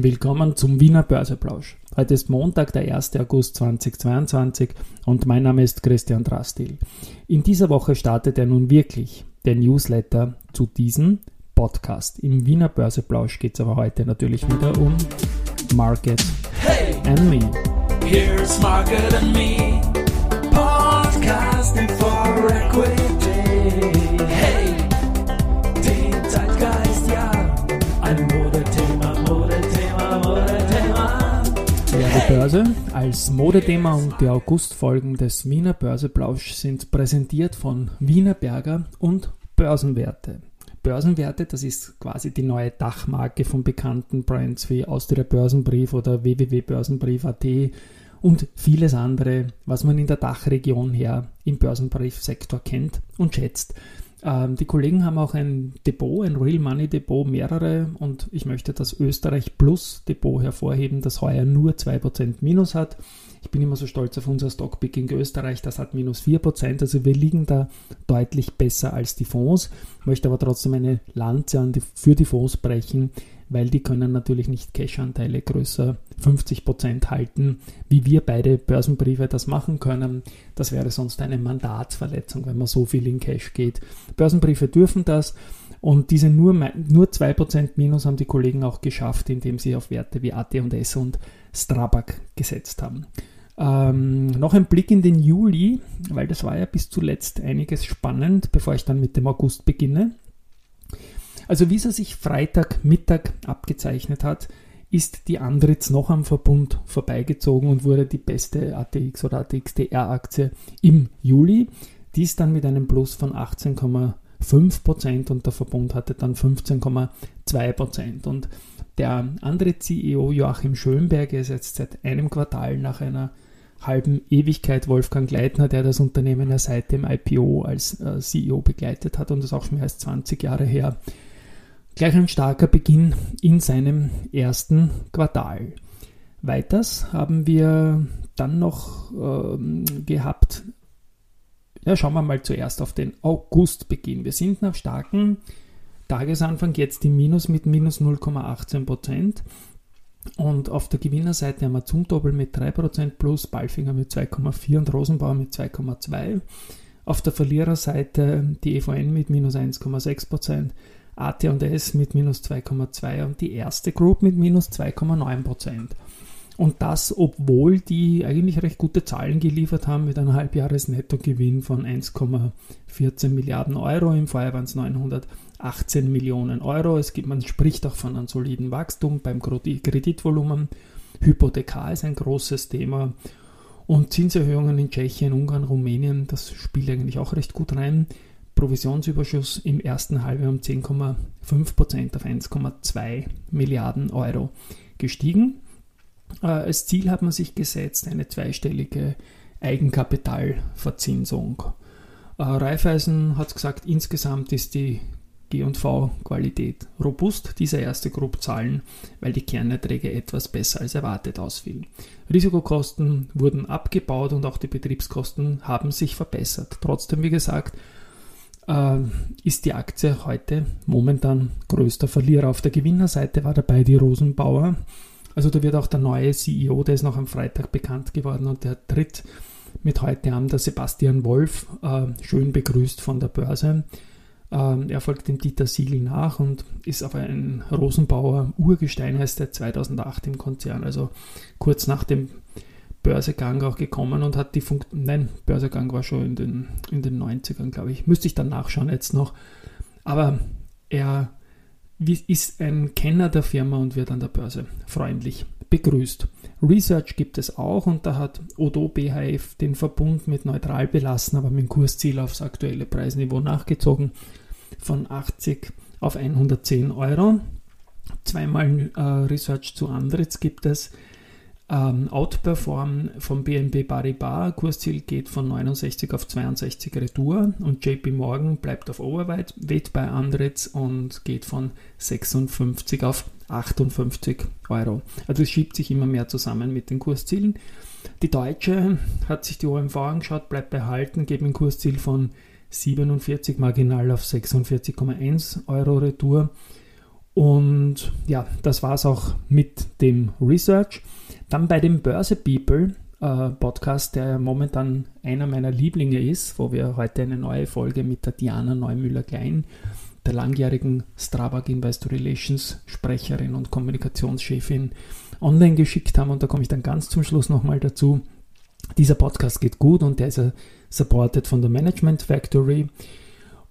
Willkommen zum Wiener Börseplausch. Heute ist Montag, der 1. August 2022 und mein Name ist Christian Drastil. In dieser Woche startet er nun wirklich der Newsletter zu diesem Podcast. Im Wiener Börseplausch geht es aber heute natürlich wieder um Market hey, and Me. Here's Market and Me, podcasting for equity. Börse als Modethema und die Augustfolgen des Wiener Börseplausch sind präsentiert von Wiener Berger und Börsenwerte. Börsenwerte, das ist quasi die neue Dachmarke von bekannten Brands wie Austria Börsenbrief oder www.börsenbrief.at und vieles andere, was man in der Dachregion her im Börsenbriefsektor kennt und schätzt. Ähm, die Kollegen haben auch ein Depot, ein Real Money Depot, mehrere und ich möchte das Österreich Plus Depot hervorheben, das heuer nur 2% Minus hat. Ich bin immer so stolz auf unser Stockpicking Österreich, das hat minus 4%, also wir liegen da deutlich besser als die Fonds, möchte aber trotzdem eine Lanze für die Fonds brechen, weil die können natürlich nicht Cash-Anteile größer 50% halten, wie wir beide Börsenbriefe das machen können. Das wäre sonst eine Mandatsverletzung, wenn man so viel in Cash geht. Börsenbriefe dürfen das und diese nur, nur 2% Minus haben die Kollegen auch geschafft, indem sie auf Werte wie AT&S und Strabag gesetzt haben. Ähm, noch ein Blick in den Juli, weil das war ja bis zuletzt einiges spannend, bevor ich dann mit dem August beginne. Also wie es sich Freitagmittag abgezeichnet hat, ist die Andritz noch am Verbund vorbeigezogen und wurde die beste ATX oder ATXDR-Aktie im Juli. Dies dann mit einem Plus von 18,5% und der Verbund hatte dann 15,2%. Und der andere CEO Joachim Schönberger ist jetzt seit einem Quartal nach einer halben Ewigkeit Wolfgang Gleitner, der das Unternehmen ja seit dem IPO als äh, CEO begleitet hat und das auch schon mehr als 20 Jahre her, Gleich ein starker Beginn in seinem ersten Quartal. Weiters haben wir dann noch ähm, gehabt, ja, schauen wir mal zuerst auf den Augustbeginn. Wir sind nach starken Tagesanfang jetzt im Minus mit minus 0,18%. Und auf der Gewinnerseite haben wir Zumtobel mit 3% plus, Balfinger mit 2,4 und Rosenbauer mit 2,2. Auf der Verliererseite die EVN mit minus 1,6%, AT&S mit minus 2,2 und die erste Group mit minus 2,9 Prozent. Und das, obwohl die eigentlich recht gute Zahlen geliefert haben mit einem Halbjahresnettogewinn von 1,14 Milliarden Euro. Im Vorjahr waren es 918 Millionen Euro. Es gibt, man spricht auch von einem soliden Wachstum beim Kreditvolumen. Hypothekar ist ein großes Thema. Und Zinserhöhungen in Tschechien, Ungarn, Rumänien, das spielt eigentlich auch recht gut rein. Provisionsüberschuss im ersten Halbjahr um 10,5% auf 1,2 Milliarden Euro gestiegen. Äh, als Ziel hat man sich gesetzt eine zweistellige Eigenkapitalverzinsung. Äh, Raiffeisen hat gesagt, insgesamt ist die G&V-Qualität robust, diese erste Gruppe Zahlen, weil die Kernerträge etwas besser als erwartet ausfielen. Risikokosten wurden abgebaut und auch die Betriebskosten haben sich verbessert. Trotzdem, wie gesagt, äh, ist die Aktie heute momentan größter Verlierer. Auf der Gewinnerseite war dabei die Rosenbauer. Also da wird auch der neue CEO, der ist noch am Freitag bekannt geworden und der tritt mit heute an, der Sebastian Wolf, äh, schön begrüßt von der Börse. Äh, er folgt dem Dieter Siegel nach und ist aber ein Rosenbauer Urgestein, heißt er 2008 im Konzern, also kurz nach dem Börsegang auch gekommen und hat die Funktion. Nein, Börsegang war schon in den, in den 90ern, glaube ich. Müsste ich dann nachschauen jetzt noch. Aber er ist ein Kenner der Firma und wird an der Börse freundlich begrüßt. Research gibt es auch und da hat Odo BHF den Verbund mit neutral belassen, aber mit dem Kursziel aufs aktuelle Preisniveau nachgezogen von 80 auf 110 Euro. Zweimal äh, Research zu Andritz gibt es ähm, Outperform vom BNP Paribas. Kursziel geht von 69 auf 62 Retour und JP Morgan bleibt auf Overweight bei Andritz und geht von 56 auf 58 Euro. Also es schiebt sich immer mehr zusammen mit den Kurszielen. Die Deutsche hat sich die OMV angeschaut, bleibt behalten, geht ein Kursziel von 47 marginal auf 46,1 Euro Retour. Und ja, das war es auch mit dem Research. Dann bei dem Börse People äh, Podcast, der momentan einer meiner Lieblinge ist, wo wir heute eine neue Folge mit der Diana Neumüller-Klein, der langjährigen Strabag Investor Relations Sprecherin und Kommunikationschefin, online geschickt haben. Und da komme ich dann ganz zum Schluss nochmal dazu. Dieser Podcast geht gut und der ist supported von der Management Factory.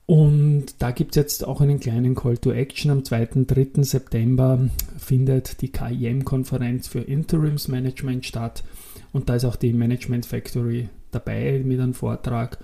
Und da gibt es jetzt auch einen kleinen Call to Action. Am 2. 3. September findet die KIM-Konferenz für Interimsmanagement statt. Und da ist auch die Management Factory dabei mit einem Vortrag.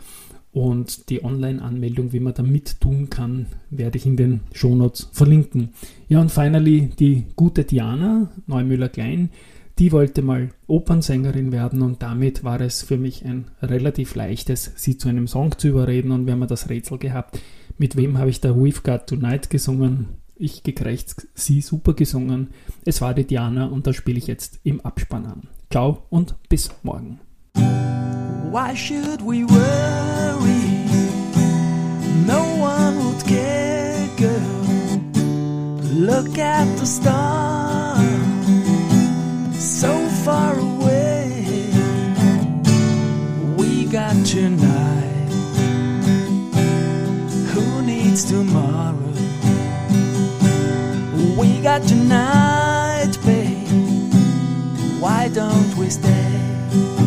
Und die Online-Anmeldung, wie man da mit tun kann, werde ich in den Shownotes verlinken. Ja, und finally die gute Diana Neumüller-Klein die wollte mal Opernsängerin werden und damit war es für mich ein relativ leichtes, sie zu einem Song zu überreden und wir haben das Rätsel gehabt, mit wem habe ich da We've Got Tonight gesungen. Ich gekrächzt, sie super gesungen. Es war die Diana und das spiele ich jetzt im Abspann an. Ciao und bis morgen. Why should we worry? No one would care, girl. Look at the stars. Far away. We got tonight. Who needs tomorrow? We got tonight, babe. Why don't we stay?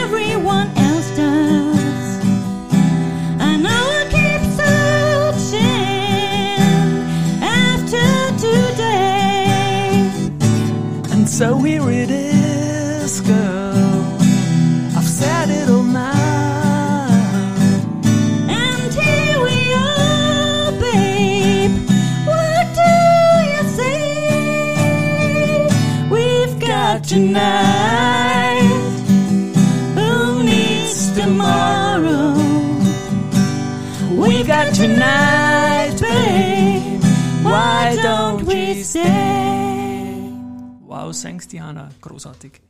everyone else does. I know I keep searching after today. And so here it is, girl. Wow, thanks Diana, großartig.